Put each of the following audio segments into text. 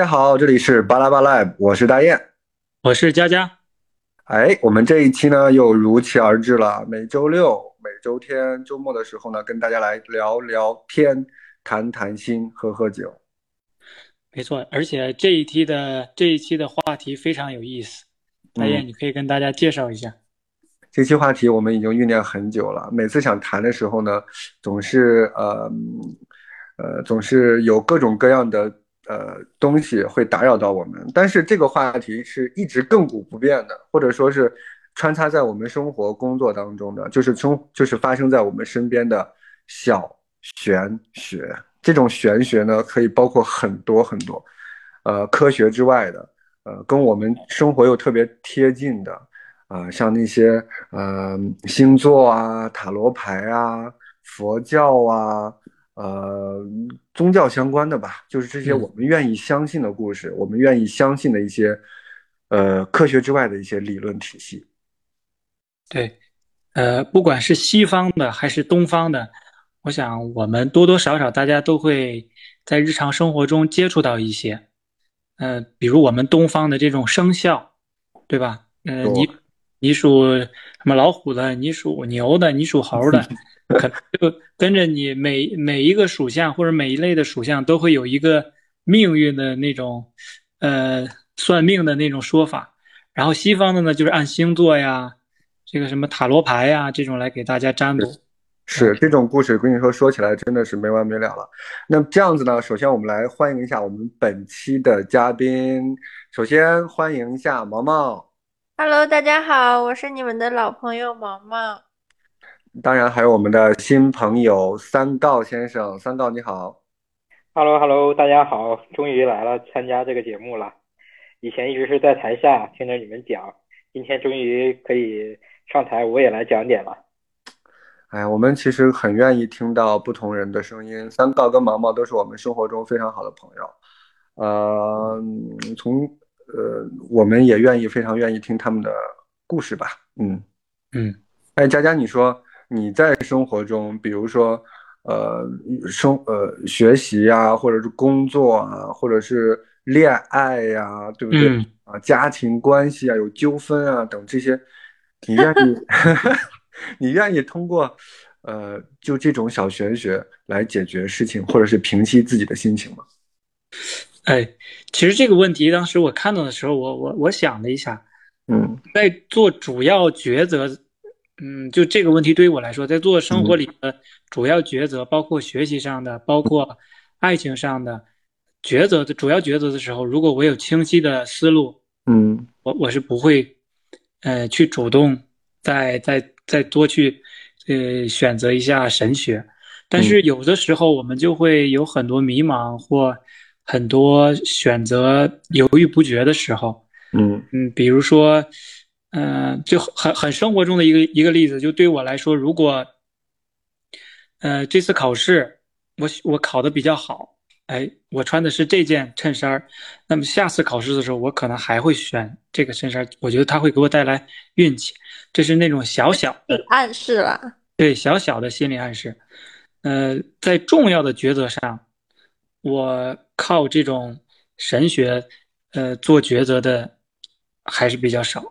大家好，这里是巴拉巴拉，我是大雁，我是佳佳。哎，我们这一期呢又如期而至了，每周六、每周天、周末的时候呢，跟大家来聊聊天，谈谈心，喝喝酒。没错，而且这一期的这一期的话题非常有意思，大雁，你可以跟大家介绍一下。这期话题我们已经酝酿很久了，每次想谈的时候呢，总是呃呃，总是有各种各样的呃东西会打扰到我们。但是这个话题是一直亘古不变的，或者说是穿插在我们生活工作当中的，就是从就是发生在我们身边的小玄学。这种玄学呢，可以包括很多很多，呃，科学之外的，呃，跟我们生活又特别贴近的。啊，像那些呃星座啊、塔罗牌啊、佛教啊、呃宗教相关的吧，就是这些我们愿意相信的故事，我们愿意相信的一些呃科学之外的一些理论体系。对，呃，不管是西方的还是东方的，我想我们多多少少大家都会在日常生活中接触到一些，呃，比如我们东方的这种生肖，对吧？呃，你。你属什么老虎的？你属牛的？你属猴的？可能就跟着你每每一个属相或者每一类的属相都会有一个命运的那种，呃，算命的那种说法。然后西方的呢，就是按星座呀，这个什么塔罗牌呀这种来给大家占卜。是这种故事，跟你说说起来真的是没完没了了。那这样子呢，首先我们来欢迎一下我们本期的嘉宾。首先欢迎一下毛毛。Hello，大家好，我是你们的老朋友毛毛。当然还有我们的新朋友三告先生，三告你好。Hello，Hello，大家好，终于来了参加这个节目了。以前一直是在台下听着你们讲，今天终于可以上台，我也来讲点了。哎，我们其实很愿意听到不同人的声音。三道跟毛毛都是我们生活中非常好的朋友。呃，从。呃，我们也愿意，非常愿意听他们的故事吧。嗯嗯，哎，佳佳，你说你在生活中，比如说，呃，生呃学习呀，或者是工作啊，或者是恋爱呀，对不对？啊，家庭关系啊，有纠纷啊等这些，你愿意，你愿意通过呃，就这种小玄学来解决事情，或者是平息自己的心情吗？哎，其实这个问题当时我看到的时候，我我我想了一下，嗯，在做主要抉择，嗯，就这个问题对于我来说，在做生活里的主要抉择，包括学习上的，包括爱情上的抉择的主要抉择的时候，如果我有清晰的思路，嗯，我我是不会，呃，去主动再再再多去，呃，选择一下神学，但是有的时候我们就会有很多迷茫或。很多选择犹豫不决的时候，嗯嗯，比如说，嗯，就很很生活中的一个一个例子，就对我来说，如果，呃，这次考试我我考的比较好，哎，我穿的是这件衬衫那么下次考试的时候，我可能还会选这个衬衫我觉得它会给我带来运气，这是那种小小的暗示了，对，小小的心理暗示。呃，在重要的抉择上，我。靠这种神学，呃，做抉择的还是比较少，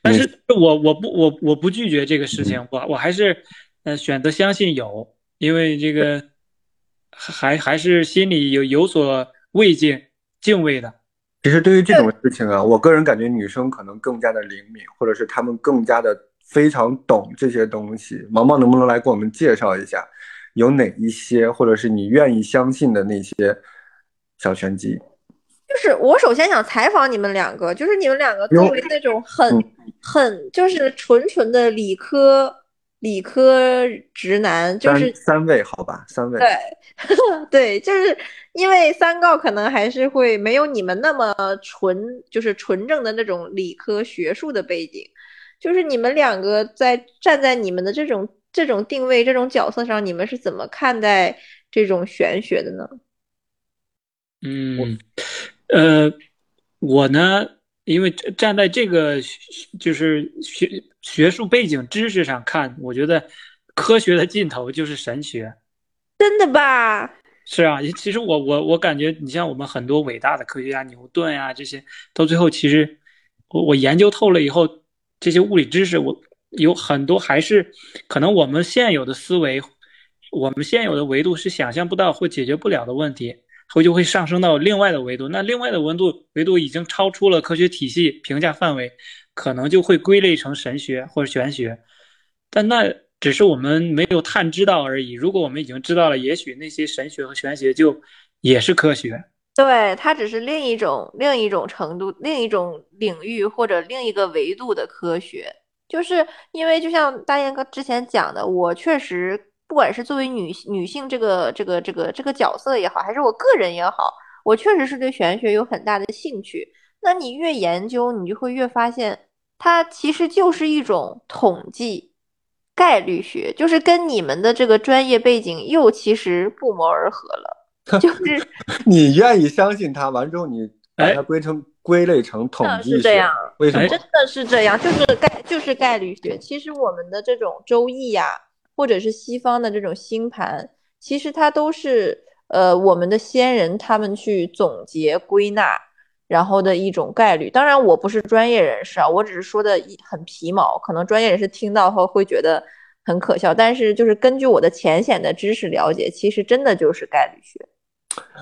但是我我不我我不拒绝这个事情，我我还是呃选择相信有，因为这个还还是心里有有所慰敬敬畏的。其实对于这种事情啊，我个人感觉女生可能更加的灵敏，或者是她们更加的非常懂这些东西。毛毛能不能来给我们介绍一下，有哪一些，或者是你愿意相信的那些？小拳击，就是我首先想采访你们两个，就是你们两个作为那种很很就是纯纯的理科理科直男，就是三位好吧，三位对 对，就是因为三告可能还是会没有你们那么纯，就是纯正的那种理科学术的背景，就是你们两个在站在你们的这种这种定位这种角色上，你们是怎么看待这种玄学的呢？嗯，呃，我呢，因为站在这个就是学学术背景知识上看，我觉得科学的尽头就是神学。真的吧？是啊，其实我我我感觉，你像我们很多伟大的科学家，牛顿呀这些，到最后其实我我研究透了以后，这些物理知识，我有很多还是可能我们现有的思维，我们现有的维度是想象不到或解决不了的问题，后就会上升到另外的维度。那另外的维度维度已经超出了科学体系评价范围，可能就会归类成神学或者玄学。但那。只是我们没有探知到而已。如果我们已经知道了，也许那些神学和玄学就也是科学。对，它只是另一种、另一种程度、另一种领域或者另一个维度的科学。就是因为，就像大雁哥之前讲的，我确实不管是作为女女性这个、这个、这个、这个角色也好，还是我个人也好，我确实是对玄学有很大的兴趣。那你越研究，你就会越发现，它其实就是一种统计。概率学就是跟你们的这个专业背景又其实不谋而合了，就是你愿意相信它，完之后你把它归成归类成统计学，为什么？真的是这样，就是概就是概率学。其实我们的这种周易呀，或者是西方的这种星盘，其实它都是呃我们的先人他们去总结归纳。然后的一种概率，当然我不是专业人士啊，我只是说的很皮毛，可能专业人士听到后会觉得很可笑，但是就是根据我的浅显的知识了解，其实真的就是概率学。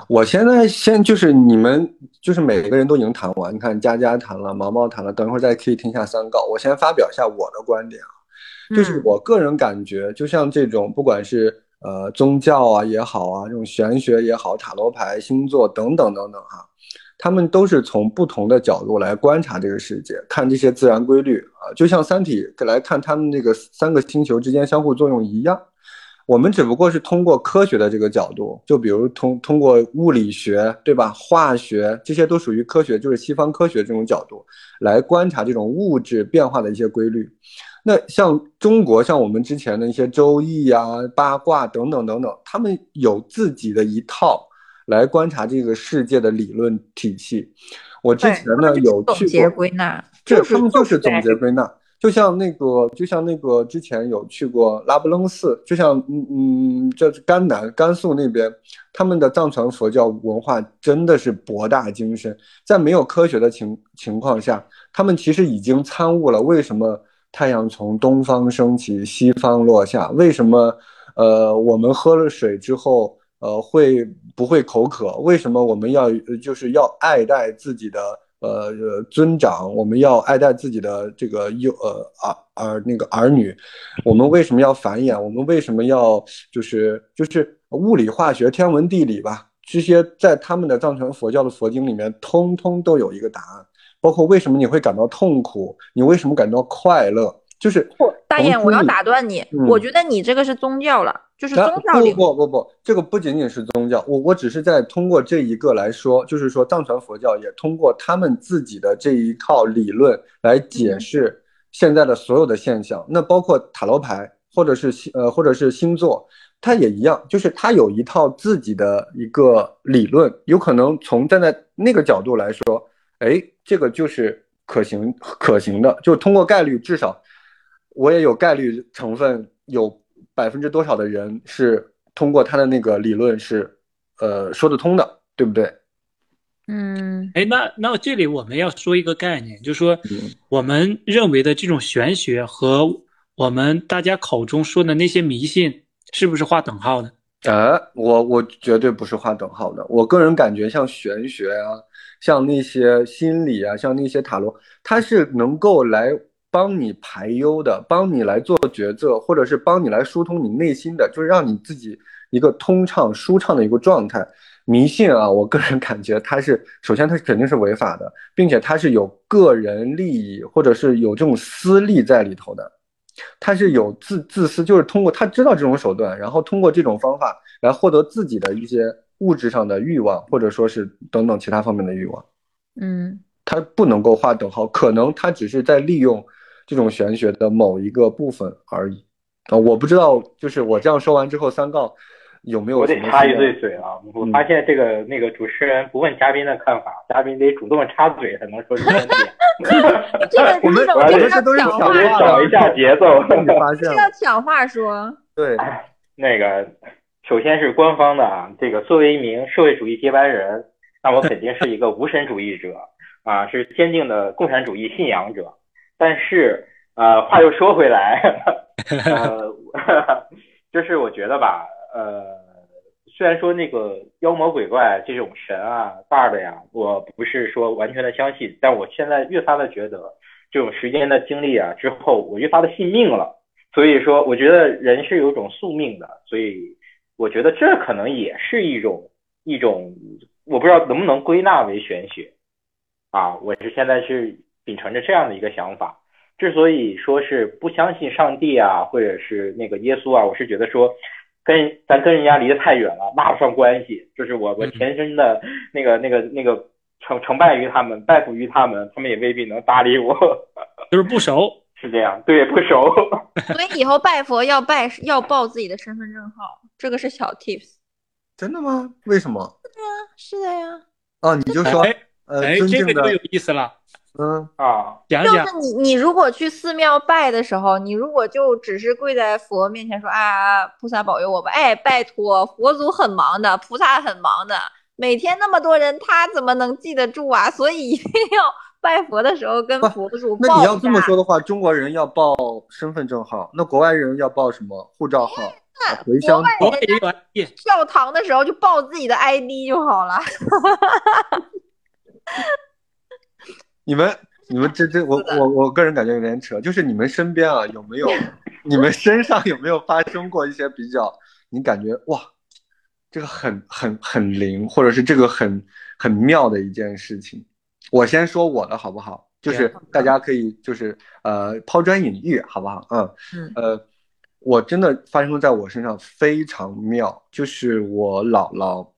我现在先就是你们就是每个人都已经谈完，你看佳佳谈了，毛毛谈了，等一会儿再可以听一下三稿，我先发表一下我的观点啊，就是我个人感觉，就像这种不管是呃宗教啊也好啊，这种玄学也好，塔罗牌、星座等等等等哈。他们都是从不同的角度来观察这个世界，看这些自然规律啊，就像《三体》来看他们那个三个星球之间相互作用一样。我们只不过是通过科学的这个角度，就比如通通过物理学，对吧？化学这些都属于科学，就是西方科学这种角度来观察这种物质变化的一些规律。那像中国，像我们之前的一些周易啊、八卦等等等等，他们有自己的一套。来观察这个世界的理论体系，我之前呢有去总结归纳，这他们就是总结归纳，就像那个，就像那个之前有去过拉卜楞寺，就像嗯嗯，这是甘南甘肃那边，他们的藏传佛教文化真的是博大精深，在没有科学的情情况下，他们其实已经参悟了为什么太阳从东方升起，西方落下，为什么呃我们喝了水之后。呃，会不会口渴？为什么我们要就是要爱戴自己的呃尊长？我们要爱戴自己的这个幼呃儿儿那个儿女？我们为什么要繁衍？我们为什么要就是就是物理、化学、天文、地理吧？这些在他们的藏传佛教的佛经里面，通通都有一个答案。包括为什么你会感到痛苦？你为什么感到快乐？就是不，大雁，我要打断你。我觉得你这个是宗教了，就是宗教不不不不，这个不仅仅是宗教。我我只是在通过这一个来说，就是说藏传佛教也通过他们自己的这一套理论来解释现在的所有的现象。那包括塔罗牌，或者是星呃，或者是星座，它也一样，就是它有一套自己的一个理论。有可能从站在那个角度来说，哎，这个就是可行可行的，就通过概率至少。我也有概率成分，有百分之多少的人是通过他的那个理论是，呃，说得通的，对不对？嗯，哎，那那这里我们要说一个概念，就是说，我们认为的这种玄学和我们大家口中说的那些迷信，是不是划等号的？呃，我我绝对不是划等号的。我个人感觉，像玄学啊，像那些心理啊，像那些塔罗，它是能够来。帮你排忧的，帮你来做抉择，或者是帮你来疏通你内心的，就是让你自己一个通畅、舒畅的一个状态。迷信啊，我个人 感觉它是，首先它肯定是违法的，并且它是有个人利益或者是有这种私利在里头的，它是有自自私，就是通过他知道这种手段，然后通过这种方法来获得自己的一些物质上的欲望，或者说是等等其他方面的欲望。嗯，它不能够划等号，可能他只是在利用。这种玄学的某一个部分而已啊，我不知道，就是我这样说完之后，三杠有没有？我得插一嘴嘴啊！我发现这个那个主持人不问嘉宾的看法，嘉宾得主动插嘴才能说出问题。我们我们这都是抢话，找一下节奏。发现要抢话说。对，那个首先是官方的啊，这个作为一名社会主义接班人，那我肯定是一个无神主义者啊，是坚定的共产主义信仰者。但是呃，话又说回来，呃，就是我觉得吧，呃，虽然说那个妖魔鬼怪这种神啊、大的呀，我不是说完全的相信，但我现在越发的觉得，这种时间的经历啊之后，我越发的信命了。所以说，我觉得人是有种宿命的，所以我觉得这可能也是一种一种，我不知道能不能归纳为玄学啊。我是现在是秉承着这样的一个想法。之所以说是不相信上帝啊，或者是那个耶稣啊，我是觉得说跟咱跟人家离得太远了，拉不上关系。就是我我前身的那个那个那个成成败于他们，拜服于他们，他们也未必能搭理我，就是不熟，是这样，对，不熟。所以以后拜佛要拜要报自己的身份证号，这个是小 tips。真的吗？为什么？对呀，是的呀。哦，你就说，哎呃，哎，尊敬的这个就，有意思了，嗯，啊，讲讲就是你，你如果去寺庙拜的时候，你如果就只是跪在佛面前说啊，菩萨保佑我吧，哎，拜托，佛祖很忙的，菩萨很忙的，每天那么多人，他怎么能记得住啊？所以一定要 拜佛的时候跟佛祖那你要。这么说的话，中国人要报身份证号，那国外人要报什么？护照号、啊回乡教堂的时候就报自己的 ID 就好了。你们你们这这我我我个人感觉有点扯，就是你们身边啊有没有，你们身上有没有发生过一些比较你感觉哇，这个很很很灵，或者是这个很很妙的一件事情？我先说我的好不好？就是大家可以就是呃抛砖引玉好不好？嗯嗯呃，我真的发生在我身上非常妙，就是我姥姥，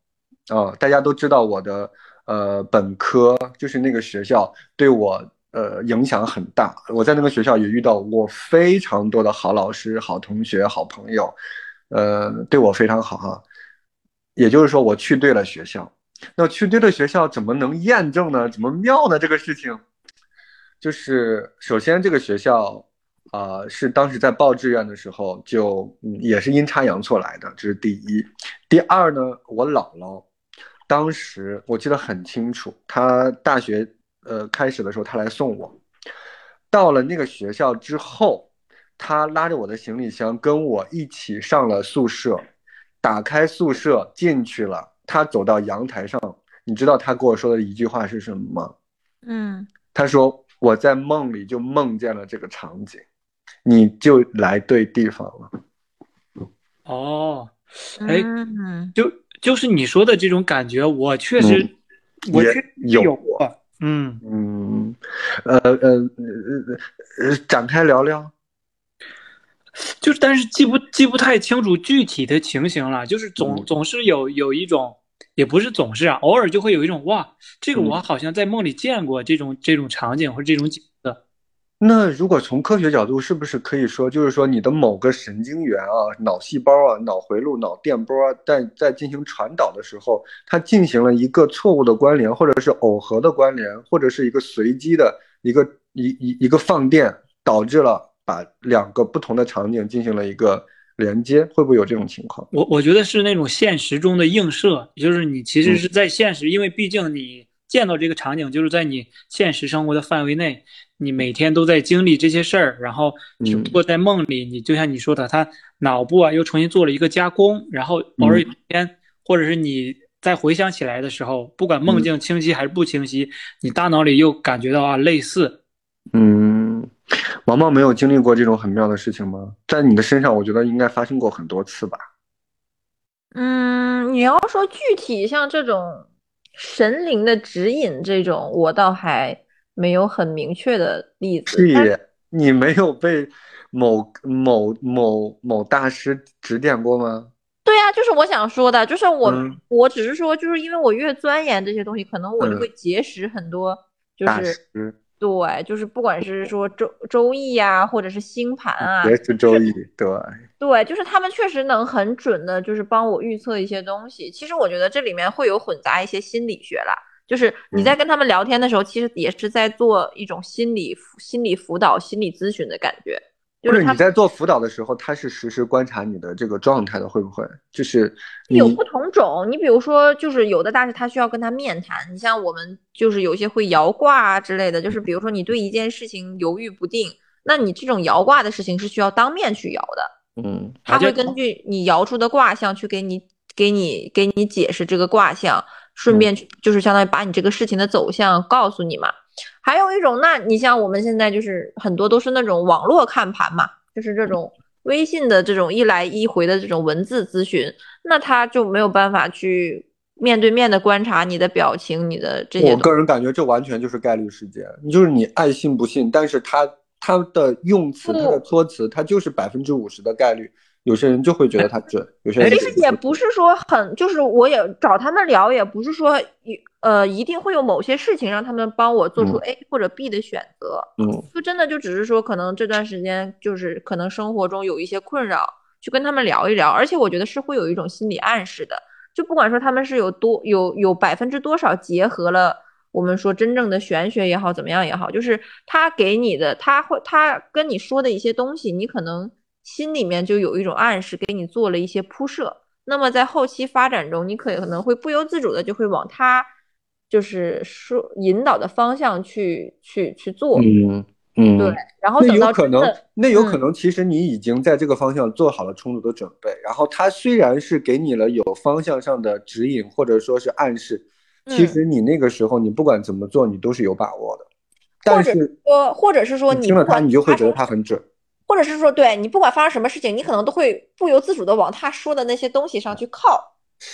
啊、大家都知道我的呃本科就是那个学校对我呃影响很大，我在那个学校也遇到过非常多的好老师、好同学、好朋友，呃，对我非常好哈。也就是说，我去对了学校。那去对的学校怎么能验证呢？怎么妙呢？这个事情，就是首先这个学校啊、是当时在报志愿的时候就嗯也是阴差阳错来的，这是第一。第二呢，我姥姥当时我记得很清楚，她大学呃开始的时候，她来送我，到了那个学校之后，她拉着我的行李箱跟我一起上了宿舍，打开宿舍进去了，她走到阳台上，你知道他跟我说的一句话是什么吗？嗯，他说我在梦里就梦见了这个场景，你就来对地方了。哦，哎嗯就就是你说的这种感觉，我确实，我也确实有有过，嗯，嗯，呃呃呃呃呃，展开聊聊。就是但是记不记不太清楚具体的情形了，就是总嗯总是有有一种，也不是总是啊，偶尔就会有一种哇，这个嗯。我好像在梦里见过这种这种场景或者这种景色，那如果从科学角度，是不是可以说，就是说你的某个神经元啊、脑细胞啊、脑回路、脑电波啊，在在进行传导的时候，它进行了一个错误的关联，或者是耦合的关联，或者是一个随机的一个一一一个放电，导致了把两个不同的场景进行了一个连接，会不会有这种情况？我我觉得是那种现实中的映射，就是你其实是在现实，因为毕竟你见到这个场景就是在你现实生活的范围内，你每天都在经历这些事儿，然后只不过在梦里，你就像你说的，他脑部啊又重新做了一个加工，然后偶尔有一天，或者是你再回想起来的时候，不管梦境清晰还是不清晰，你大脑里又感觉到啊类似，嗯，毛毛没有经历过这种很妙的事情吗？在你的身上，我觉得应该发生过很多次吧。嗯，你要说具体像这种神灵的指引这种，我倒还没有很明确的例子。你没有被某某某某大师指点过吗？对呀、就是我想说的，就是我、嗯我只是说，就是因为我越钻研这些东西，可能我就嗯会结识很多，就大是师对，就是不管是说周周易呀、或者是星盘啊，也是周易，对，对，就是他们确实能很准的，就是帮我预测一些东西。其实我觉得这里面会有混杂一些心理学啦，就是你在跟他们聊天的时候，其实也是在做一种心理心理辅导、心理咨询的感觉。就是你在做辅导的时候，他是实时观察你的这个状态的，会不会？就是有不同种，你比如说，就是有的大师他需要跟他面谈，你像我们就是有些会摇卦啊之类的，就是比如说你对一件事情犹豫不定，那你这种摇卦的事情是需要当面去摇的，嗯，他会根据你摇出的卦象去给你给你给你解释这个卦象，顺便就是相当于把你这个事情的走向告诉你嘛。还有一种，那你像我们现在就是很多都是那种网络看盘嘛，就是这种微信的这种一来一回的这种文字咨询，那他就没有办法去面对面的观察你的表情，你的这些。我个人感觉这完全就是概率事件，就是你爱信不信，但是他他的用词、他的措辞，他就是百分之五十的概率。有些人就会觉得他准，有些人其实也不是说很，就是我也找他们聊，也不是说一呃一定会有某些事情让他们帮我做出 A 或者 B 的选择，嗯，就真的就只是说可能这段时间就是可能生活中有一些困扰，去跟他们聊一聊，而且我觉得是会有一种心理暗示的，就不管说他们是有多有有百分之多少结合了我们说真正的玄学也好怎么样也好，就是他给你的他会他跟你说的一些东西，你可能。心里面就有一种暗示，给你做了一些铺设。那么在后期发展中，你可可能会不由自主的就会往他就是说引导的方向去去去做。嗯嗯，对。然后等到可能那有可能，其实你已经在这个方向做好了充足的准备。然后他虽然是给你了有方向上的指引或者说是暗示，其实你那个时候你不管怎么做，你都是有把握的。但是说，或者是说你听了他，你就会觉得他很准。或者是说，对你不管发生什么事情，你可能都会不由自主的往他说的那些东西上去靠，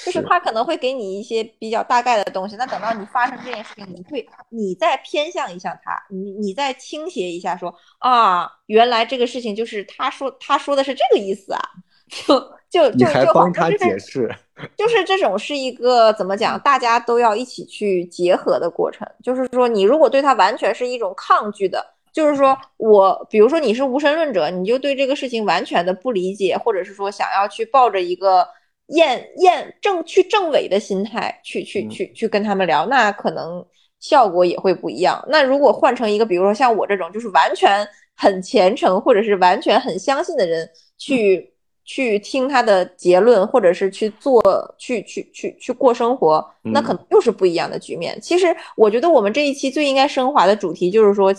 就是他可能会给你一些比较大概的东西。那等到你发生这件事情，你会你再偏向一下他，你你再倾斜一下，说啊，原来这个事情就是他说他说的是这个意思啊，就就就就帮他解释，就是这种是一个怎么讲，大家都要一起去结合的过程。就是说，你如果对他完全是一种抗拒的。就是说，我比如说你是无神论者，你就对这个事情完全的不理解，或者是说想要去抱着一个验验证去证伪的心态去去去去跟他们聊，那可能效果也会不一样。那如果换成一个，比如说像我这种就是完全很虔诚或者是完全很相信的人去去听他的结论，或者是去做去去去去过生活，那可能又是不一样的局面。其实我觉得我们这一期最应该升华的主题就是说。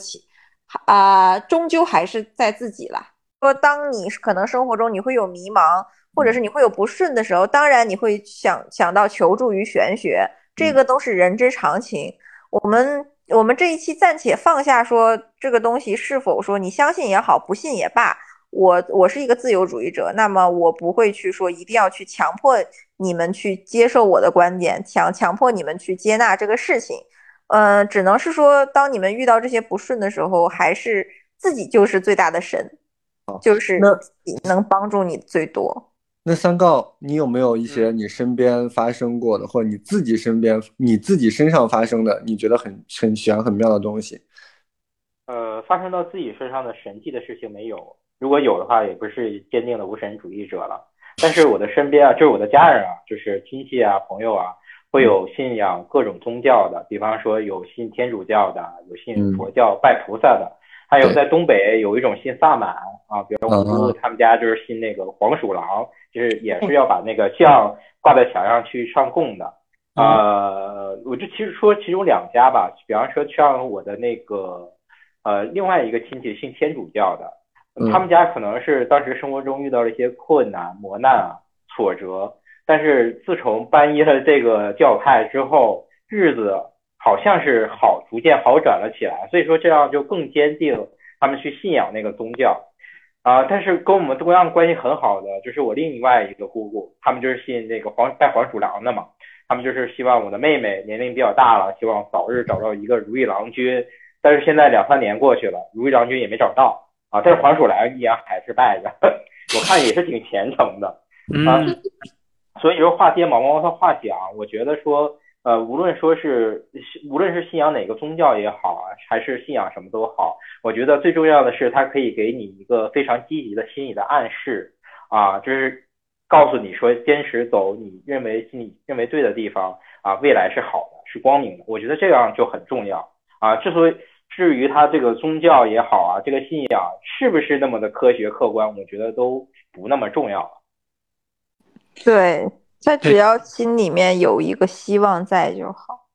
啊，终究还是在自己啦。说当你可能生活中你会有迷茫，或者是你会有不顺的时候，当然你会想想到求助于玄学，这个都是人之常情。我们我们这一期暂且放下说这个东西是否说你相信也好，不信也罢，我我是一个自由主义者，那么我不会去说一定要去强迫你们去接受我的观点，强强迫你们去接纳这个事情。呃，只能是说，当你们遇到这些不顺的时候，还是自己就是最大的神，就是能帮助你最多。那三告，你有没有一些你身边发生过的，或者你自己身边、你自己身上发生的，你觉得很很玄、很妙的东西？呃，发生到自己身上的神迹的事情没有，如果有的话，也不是坚定的无神主义者了。但是我的身边啊，就是我的家人啊，就是亲戚啊、朋友啊。会有信仰各种宗教的，比方说有信天主教的，有信佛教拜菩萨的，还有在东北有一种信萨满啊，比如我姑他们家就是信那个黄鼠狼，就是也是要把那个像挂在墙上去上供的。呃，我就其实说其中两家吧，比方说像我的那个呃另外一个亲戚信天主教的，他们家可能是当时生活中遇到了一些困难磨难啊挫折。但是自从皈依了这个教派之后，日子好像是好，逐渐好转了起来。所以说这样就更坚定他们去信仰那个宗教啊。但是跟我们同样关系很好的，就是我另外一个姑姑，他们就是信那个黄拜黄鼠狼的嘛。他们就是希望我的妹妹年龄比较大了，希望早日找到一个如意郎君。但是现在两三年过去了，如意郎君也没找到啊。但是黄鼠狼依然还是拜着，我看也是挺虔诚的啊。所以说话接毛毛的话讲，我觉得说，呃，无论说是无论是信仰哪个宗教也好啊，还是信仰什么都好，我觉得最重要的是它可以给你一个非常积极的心理的暗示啊，就是告诉你说坚持走你认为你认为对的地方啊，未来是好的，是光明的。我觉得这样就很重要啊。之所以至于他这个宗教也好啊，这个信仰是不是那么的科学客观，我觉得都不那么重要了。对，他只要心里面有一个希望在就好。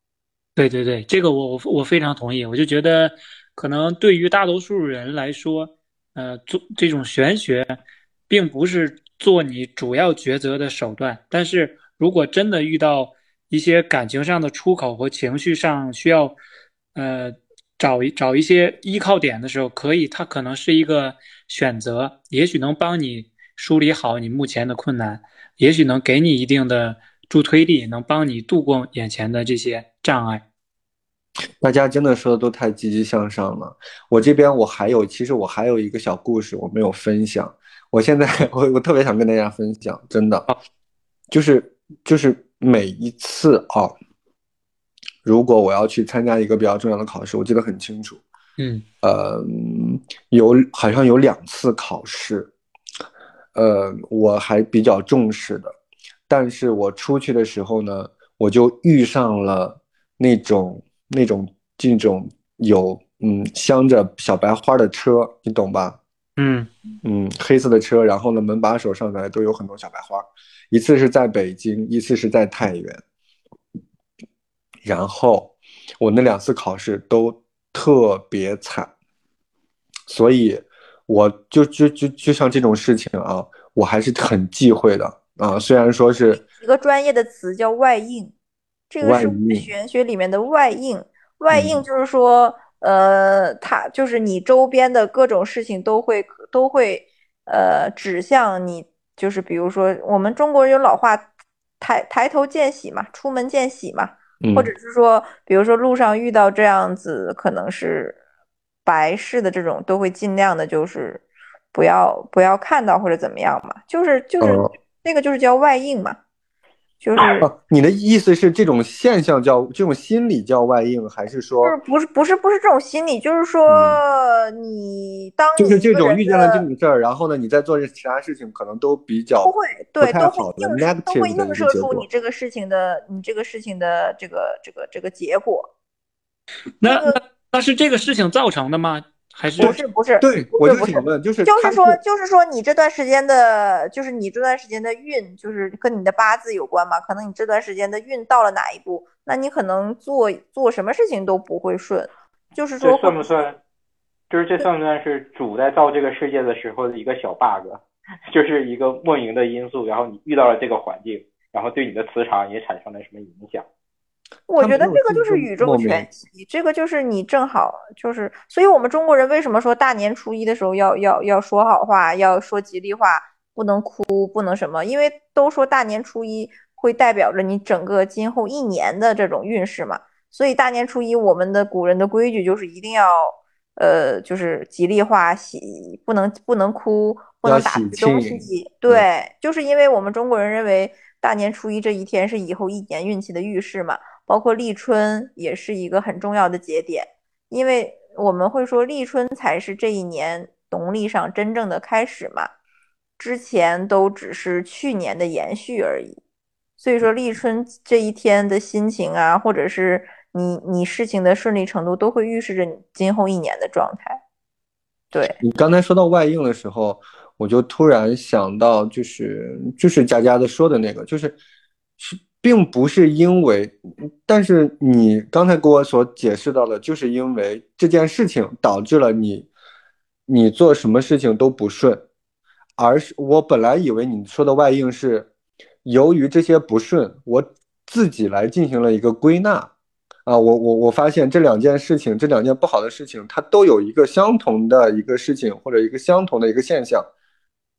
对对对，这个我我我非常同意。我就觉得，可能对于大多数人来说，呃，做这种玄学，并不是做你主要抉择的手段。但是如果真的遇到一些感情上的出口和情绪上需要，呃，找一找一些依靠点的时候，可以，它可能是一个选择，也许能帮你梳理好你目前的困难，也许能给你一定的助推力，能帮你度过眼前的这些。障碍，大家真的说的都太积极向上了。我这边我还有，其实我还有一个小故事我没有分享。我现在 我我特别想跟大家分享，真的，就是就是每一次啊，如果我要去参加一个比较重要的考试，我记得很清楚。嗯，呃，有好像有两次考试，呃，我还比较重视的，但是我出去的时候呢，我就遇上了。那种那种这种有嗯镶着小白花的车，你懂吧？嗯嗯，黑色的车，然后呢门把手上来都有很多小白花。一次是在北京，一次是在太原。然后我那两次考试都特别惨，所以我就就就就像这种事情啊，我还是很忌讳的啊。虽然说是一个专业的词叫外应。这个是玄学里面的外应，外应就是说，呃，它就是你周边的各种事情都会都会，呃，指向你，就是比如说我们中国人有老话，抬抬头见喜嘛，出门见喜嘛，或者是说，比如说路上遇到这样子可能是白事的这种，都会尽量的就是不要不要看到或者怎么样嘛，就是就是那个就是叫外应嘛。就是哦，你的意思是这种现象叫这种心理叫外应，还是说不是不是不是这种心理？就是说你当就是这种遇见了这种事儿，然后呢，你在做这其他事情可能都比较不会对都会映都会映射出你这个事情的你这个事情的这个这个这个结果。那那那是这个事情造成的吗？还是不是不是？对，我就想问，就是就是说就是说你这段时间的，就是你这段时间的运，就是跟你的八字有关嘛？可能你这段时间的运到了哪一步，那你可能做做什么事情都不会顺。就是说，算不算？就是这算不算是主在造这个世界的时候的一个小 bug？就是一个莫名的因素，然后你遇到了这个环境，然后对你的磁场也产生了什么影响？我觉得这个就是宇宙全息，这个就是你正好就是，所以我们中国人为什么说大年初一的时候要要要说好话，要说吉利话，不能哭，不能什么？因为都说大年初一会代表着你整个今后一年的这种运势嘛，所以大年初一我们的古人的规矩就是一定要呃就是吉利话，喜不能不能哭，不能打东西，对，就是因为我们中国人认为大年初一这一天是以后一年运气的预示嘛。包括立春也是一个很重要的节点，因为我们会说立春才是这一年农历上真正的开始嘛，之前都只是去年的延续而已。所以说立春这一天的心情啊，或者是你你事情的顺利程度，都会预示着你今后一年的状态。对你刚才说到外应的时候，我就突然想到，就是就是佳佳的说的那个，就是是。并不是因为，但是你刚才给我所解释到的，就是因为这件事情导致了你，你做什么事情都不顺，而是我本来以为你说的外应是由于这些不顺，我自己来进行了一个归纳，啊，我我我发现这两件事情，这两件不好的事情，它都有一个相同的一个事情或者一个相同的一个现象，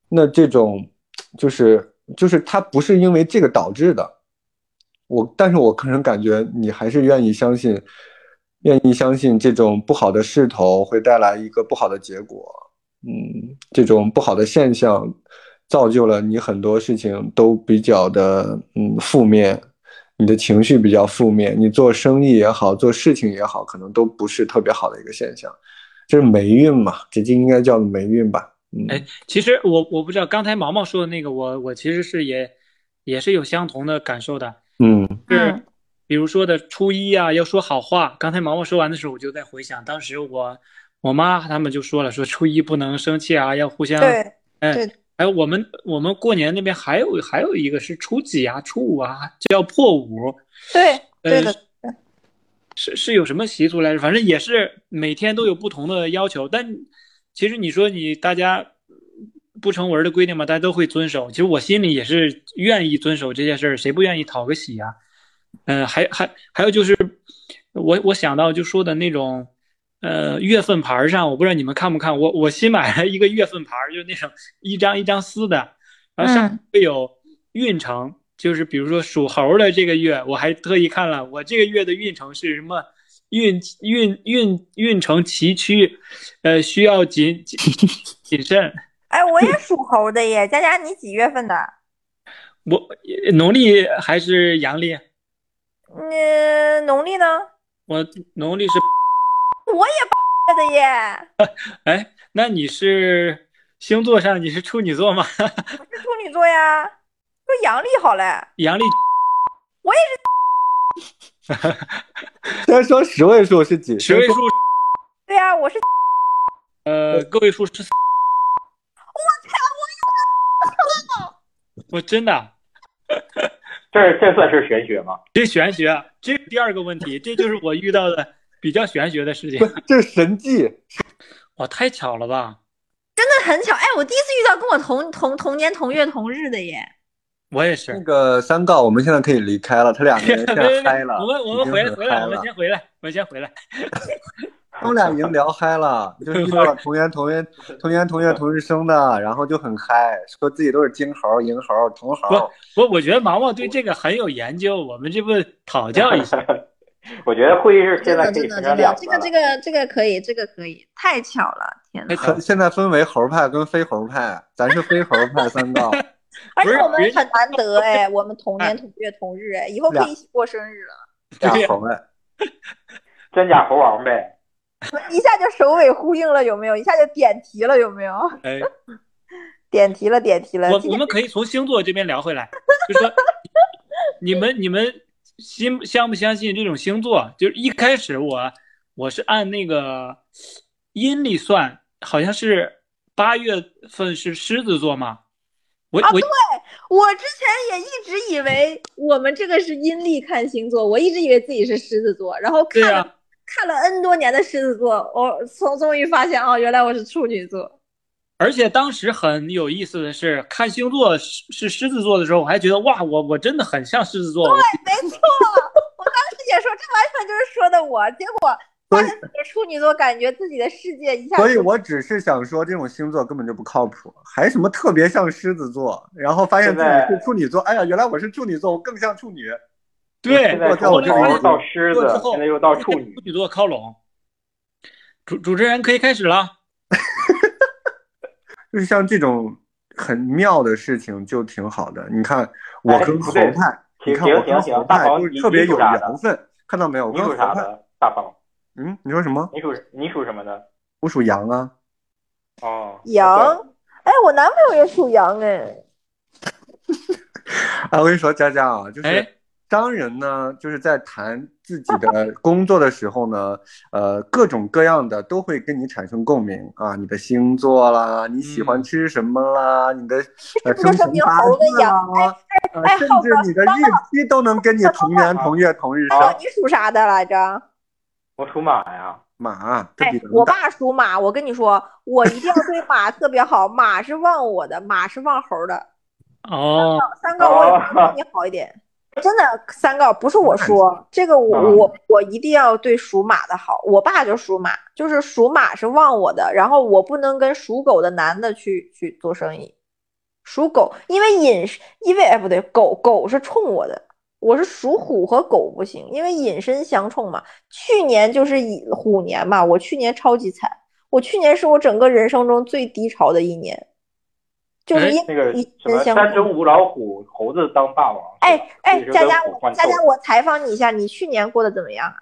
那这种就是就是它不是因为这个导致的。我，但是我个人感觉，你还是愿意相信，愿意相信这种不好的势头会带来一个不好的结果。嗯，这种不好的现象，造就了你很多事情都比较的嗯负面，你的情绪比较负面，你做生意也好，做事情也好，可能都不是特别好的一个现象。这是霉运嘛？这就应该叫霉运吧？嗯，哎，其实我我不知道刚才毛毛说的那个，我我其实是也也是有相同的感受的。嗯，是，比比如说的初一啊，要说好话。刚才毛毛说完的时候，我就在回想，当时我我妈他们就说了，说初一不能生气啊，要互相。对，哎对，还有我们我们过年那边还有还有一个是初几啊，初五啊，叫破五。对，对的，是是有什么习俗来着？反正也是每天都有不同的要求，但其实你说你大家不成文的规定嘛，大家都会遵守。其实我心里也是愿意遵守这件事儿，谁不愿意讨个喜呀？嗯，还还还有就是，我我想到就说的那种，呃，月份牌上，我不知道你们看不看，我我新买了一个月份牌，就是那种一张一张撕的，然后上面会有运程。就是比如说属猴的这个月，我还特意看了，我这个月的运程是什么？运运运运程崎岖，呃，需要谨谨谨慎。哎，我也属猴的耶，佳佳，你几月份的？我农历还是阳历？嗯，农历呢？我农历是。我也八月的耶。哎，那你是星座上你是处女座吗？我是处女座呀。说阳历好嘞，阳历，我也是。先说十位数是几？十位数。对呀、啊，我是。呃，个位数是。我真的。这这算是玄学吗？这玄学，这第二个问题，这就是我遇到的比较玄学的事情。这是神迹。哇，太巧了吧！真的很巧。哎，我第一次遇到跟我同同同年同月同日的耶。我也是。那个三告，我们现在可以离开了，他两个人现在 嗨了。我们我们回来回来，我们先回来，我们先回来。他们俩已经聊嗨了，就遇到了同年同月同年同月同日生的，然后就很嗨，说自己都是金猴、银猴、铜猴。不，不我觉得毛毛对这个很有研究，我们这不讨教一下。我觉得会议室现在可以真的真的，这个这个这个可以，这个可以，太巧了，天哪！现在分为猴派跟非猴派，咱是非猴派三道。而且我们很难得 哎，我们同年同月同日哎，以后可以一起过生日了。假猴哎，真假猴王呗，一下就首尾呼应了，有没有？一下就点题了，有没有？哎，点题了，点题了。我我们可以从星座这边聊回来，就说你们你们信相不相信这种星座？就是一开始我我是按那个阴历算，好像是八月份是狮子座嘛。我啊，我对我之前也一直以为我们这个是阴历看星座，我一直以为自己是狮子座，然后看看了 N 多年的狮子座，我终终于发现哦，原来我是处女座。而且当时很有意思的是，看星座是是狮子座的时候，我还觉得哇，我我真的很像狮子座。对，没错，我当时也说这完全就是说的我，结果。发现自己处女座，感觉自己的世界一下。所以我只是想说，这种星座根本就不靠谱，还什么特别像狮子座，然后发现自己是处女座，哎呀，原来我是处女座，我更像处女。对，现在我又到狮子，现在又到处女，处女座靠拢。主主持人可以开始了。就是像这种很妙的事情就挺好的。你看我跟猴派，你看我跟猴派就是特别有缘分，看到没有？我跟猴派，大宝。嗯，你说什么？你属你属什么的？我属羊啊。哦，羊。哎，我男朋友也属羊哎。啊，我跟你说，佳佳啊，哎就是商人呢，就是在谈自己的工作的时候呢，呃，各种各样的都会跟你产生共鸣啊，你的星座啦，你喜欢吃什么啦，你的呃生辰八字啦，哎，甚至你的日期都能跟你同年同月同日生。哦，你属啥的来着？我属马呀，马。哎，我爸属马，我跟你说，我一定要对马特别好。马是旺我的，马是旺猴的。哦，三哥，我也对你好一点。真的，三告不是我说这个，我我我一定要对属马的好。我爸就属马，就是属马是旺我的，然后我不能跟属狗的男的去去做生意。属狗，因为隐，因为哎不对，狗狗是冲我的。我是属虎和狗不行，因为隐身相冲嘛。去年就是以虎年嘛，我去年超级惨，我去年是我整个人生中最低潮的一年，就是因那个隐什么山中冲。无老虎，猴子当霸王。哎哎，佳佳佳佳，我采访你一下，你去年过得怎么样啊？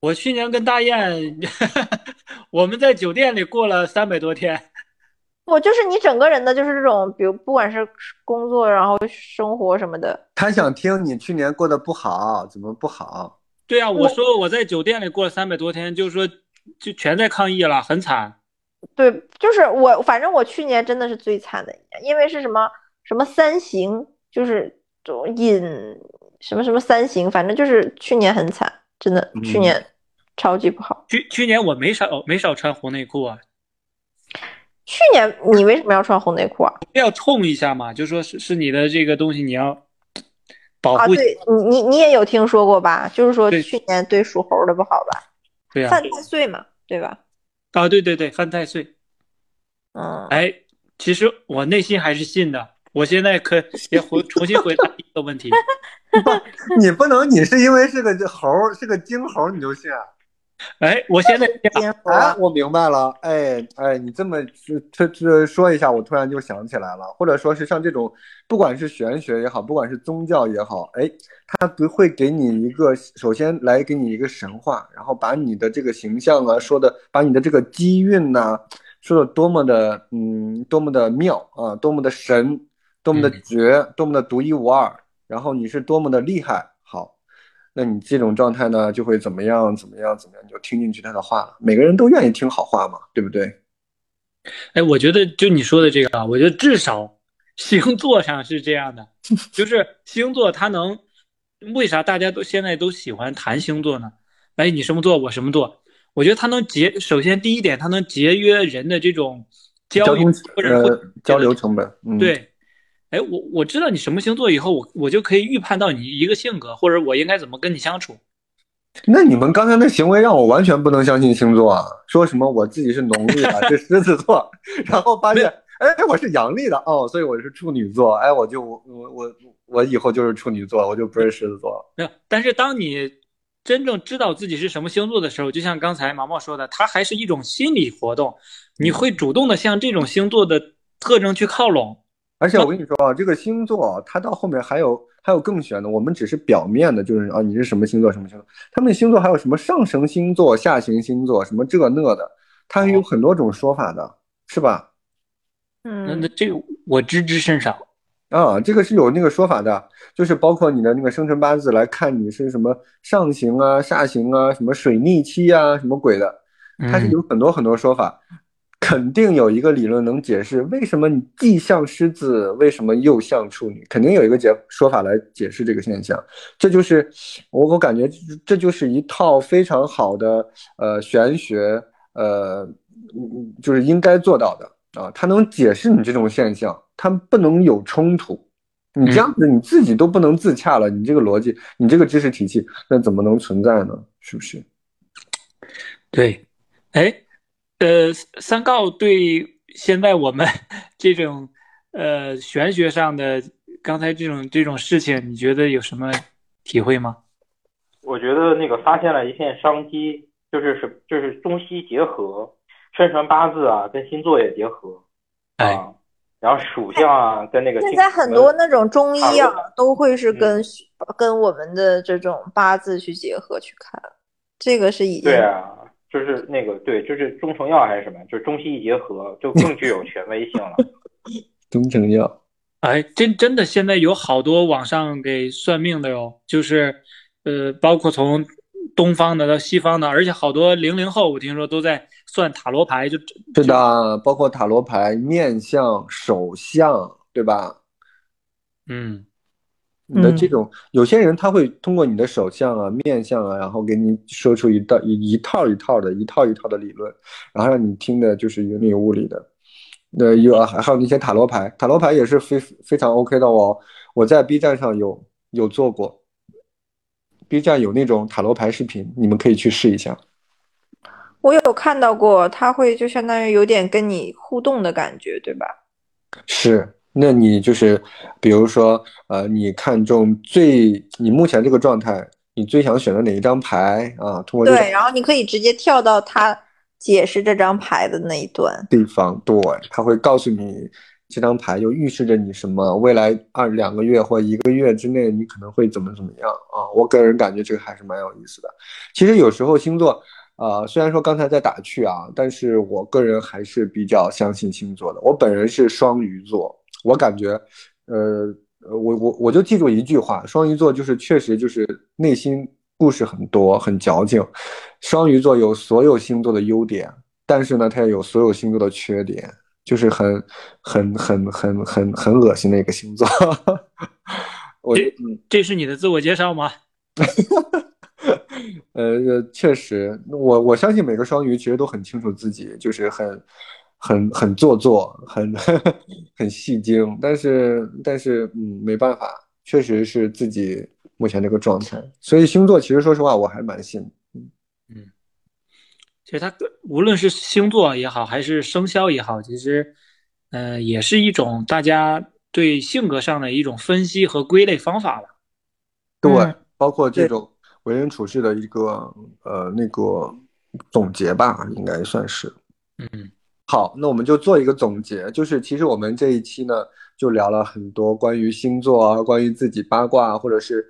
我去年跟大雁，我们在酒店里过了三百多天。我就是你整个人的，就是这种，比如不管是工作，然后生活什么的。他想听你去年过得不好，怎么不好？对啊，我说我在酒店里过了三百多天，就是说就全在抗议了，很惨。对，就是我，反正我去年真的是最惨的一年，因为是什么什么三行，就是引什么什么三行，反正就是去年很惨，真的去年超级不好。去去年我没少没少穿红内裤啊。去年你为什么要穿红内裤啊？要冲一下嘛，就说是是你的这个东西，你要保护。啊，对你你你也有听说过吧？就是说去年对属猴的不好吧？对呀，犯太岁嘛，对吧？啊，对对对，犯太岁。嗯，哎，其实我内心还是信的。我现在可 也回重新回答第一个问题。不，你不能，你是因为是个猴，是个精猴，你就信啊？哎，我现在啊，我明白了。哎哎，你这么这这说一下，我突然就想起来了。或者说是像这种，不管是玄学也好，不管是宗教也好，哎，他不会给你一个，首先来给你一个神话，然后把你的这个形象啊说的，把你的这个机运呐说的多么的嗯，多么的妙啊，多么的神，多么的绝，多么的独一无二，然后你是多么的厉害。那你这种状态呢，就会怎么样？怎么样？怎么样？你就听进去他的话了。每个人都愿意听好话嘛，对不对？哎，我觉得就你说的这个啊，我觉得至少星座上是这样的，就是星座它能为啥大家都现在都喜欢谈星座呢？哎，你什么座，我什么座？我觉得它能节，首先第一点，它能节约人的这种交流或者交流成本。对。哎，我我知道你什么星座以后，我我就可以预判到你一个性格，或者我应该怎么跟你相处。那你们刚才那行为让我完全不能相信星座啊！说什么我自己是农历的，是狮子座，然后发现哎我是阳历的哦，所以我是处女座，哎我就我我我以后就是处女座，我就不是狮子座了。没有，但是当你真正知道自己是什么星座的时候，就像刚才毛毛说的，它还是一种心理活动，你会主动的向这种星座的特征去靠拢。而且我跟你说啊，这个星座它到后面还有还有更玄的，我们只是表面的，就是啊你是什么星座什么星座，他们星座还有什么上升星座、下行星座什么这那的，它有很多种说法的，是吧？嗯，那那这个我知之甚少啊，这个是有那个说法的，就是包括你的那个生辰八字来看你是什么上行啊、下行啊、什么水逆期啊、什么鬼的，它是有很多很多说法。肯定有一个理论能解释为什么你既像狮子，为什么又像处女？肯定有一个解说法来解释这个现象。这就是我我感觉这就是一套非常好的呃玄学呃就是应该做到的啊，它能解释你这种现象，它不能有冲突。你这样子你自己都不能自洽了，你这个逻辑，你这个知识体系，那怎么能存在呢？是不是？对，哎。呃，三告对现在我们 这种呃玄学上的刚才这种这种事情，你觉得有什么体会吗？我觉得那个发现了一片商机，就是是就是中西结合，生辰八字啊跟星座也结合，哎，然后属相啊跟那个现在很多那种中医啊都会是跟跟我们的这种八字去结合去看，这个是已经对啊。就是那个对，就是中成药还是什么，就是中西医结合，就更具有权威性了。中成药，哎，真真的，现在有好多网上给算命的哟，就是呃，包括从东方的到西方的，而且好多零零后，我听说都在算塔罗牌，就是的，包括塔罗牌、面相、手相，对吧？嗯。你的这种有些人他会通过你的手相啊、面相啊，然后给你说出一道一一套一套的、一套一套的理论，然后让你听的就是云里雾里的。那有还还有那些塔罗牌，塔罗牌也是非非常 OK 的哦。我在 B 站上有有做过，B 站有那种塔罗牌视频，你们可以去试一下。我有看到过，他会就相当于有点跟你互动的感觉，对吧？是。那你就是，比如说，呃，你看中最你目前这个状态，你最想选择哪一张牌啊？通过对，然后你可以直接跳到他解释这张牌的那一段地方，对，他会告诉你这张牌又预示着你什么，未来二两个月或一个月之内你可能会怎么怎么样啊？我个人感觉这个还是蛮有意思的。其实有时候星座，呃，虽然说刚才在打趣啊，但是我个人还是比较相信星座的。我本人是双鱼座，我感觉，呃，我我我就记住一句话，双鱼座就是确实就是内心故事很多，很矫情。双鱼座有所有星座的优点，但是呢，它也有所有星座的缺点，就是很很很很很很恶心的一个星座。我这这是你的自我介绍吗？呃，确实，我我相信每个双鱼其实都很清楚自己就是很很 很做作，很 很戏精，但是但是嗯，没办法，确实是自己目前这个状态。所以星座其实说实话我还蛮信，嗯嗯，其实它无论是星座也好，还是生肖也好，其实呃也是一种大家对性格上的一种分析和归类方法吧。对，包括这种。为人处事的一个呃那个总结吧，应该算是。嗯，好，那我们就做一个总结，就是其实我们这一期呢，就聊了很多关于星座啊，关于自己八卦或者是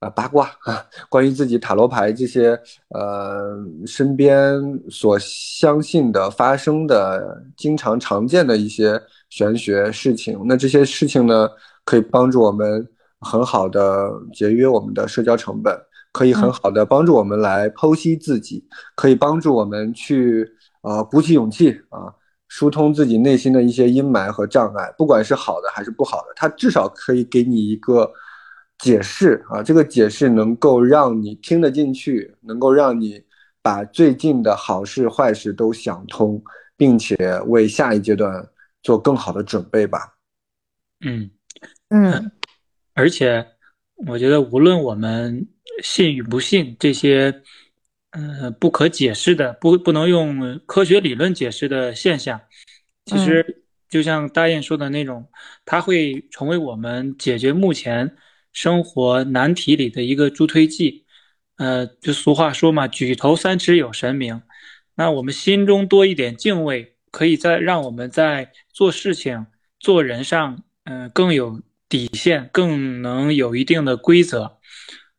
啊八卦啊，关于自己塔罗牌这些呃身边所相信的、发生的、经常常见的一些玄学事情。那这些事情呢，可以帮助我们很好的节约我们的社交成本。可以很好的帮助我们来剖析自己，可以帮助我们去呃鼓起勇气啊，疏通自己内心的一些阴霾和障碍，不管是好的还是不好的，它至少可以给你一个解释啊，这个解释能够让你听得进去，能够让你把最近的好事坏事都想通，并且为下一阶段做更好的准备吧。嗯嗯，而且我觉得无论我们。信与不信这些，嗯，不可解释的、不不能用科学理论解释的现象，其实就像大雁说的那种，它会成为我们解决目前生活难题里的一个助推剂。呃，就俗话说嘛，“举头三尺有神明”，那我们心中多一点敬畏，可以在让我们在做事情、做人上，嗯，更有底线，更能有一定的规则。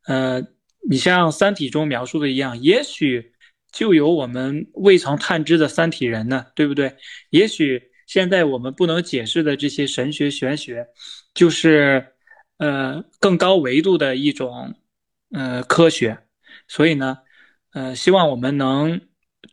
呃，你像《三体》中描述的一样，也许就有我们未曾探知的三体人呢，对不对？也许现在我们不能解释的这些神学玄学，就是呃更高维度的一种呃科学。所以呢，呃，希望我们能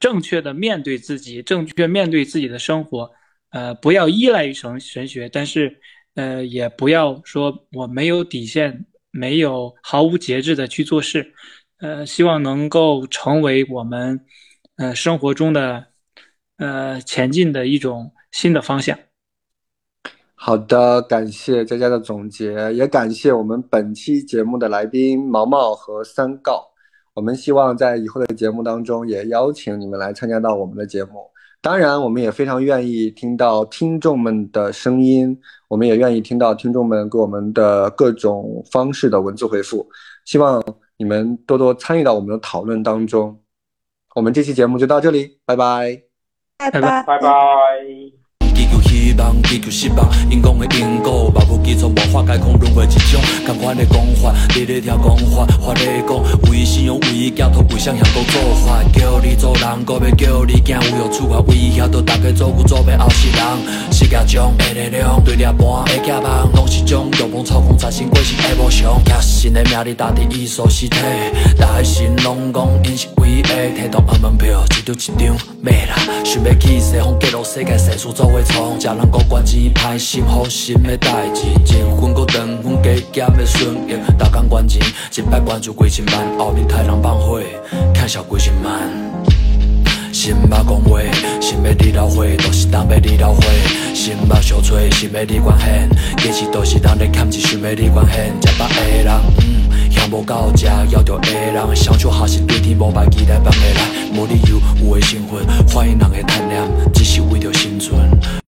正确的面对自己，正确面对自己的生活，呃，不要依赖于神神学，但是呃，也不要说我没有底线。没有毫无节制的去做事，呃，希望能够成为我们，呃，生活中的，呃，前进的一种新的方向。好的，感谢佳佳的总结，也感谢我们本期节目的来宾毛毛和三告。我们希望在以后的节目当中也邀请你们来参加到我们的节目。当然，我们也非常愿意听到听众们的声音，我们也愿意听到听众们给我们的各种方式的文字回复。希望你们多多参与到我们的讨论当中。我们这期节目就到这里，拜拜，拜拜，拜拜。望祈求失望，因讲的因果，万无基础，无法解空轮回一种同款的讲法，你咧听讲法，法咧讲，唯一信用，唯一寄托，为啥向多做法？叫你做人，搁要叫你行有用处罚，威胁到大家做牛做马后世人。世界上的力量，对立般的假梦，拢是种用风操控，财神鬼神的无常。假神的命力，大地艺术实体，大神拢讲因是唯一的，提到阿门票，一张一张买啦。想要去西方，揭露世界世事做会创，人国关钱歹心好心的代志，一分搁两分加减的顺应，逐工关钱一百关就几千万，后面太人放火，看笑几千万。心捌讲话，心要你老伙，都是当要你老伙。心捌相吹，心要你关现，其实都是人咧欠钱，想要你关现。食饱的人，嗯，嫌无够食，要着的人，相处还是对天无拜，期待放下来，无理由有的生活，欢迎人的贪念，只是为着生存。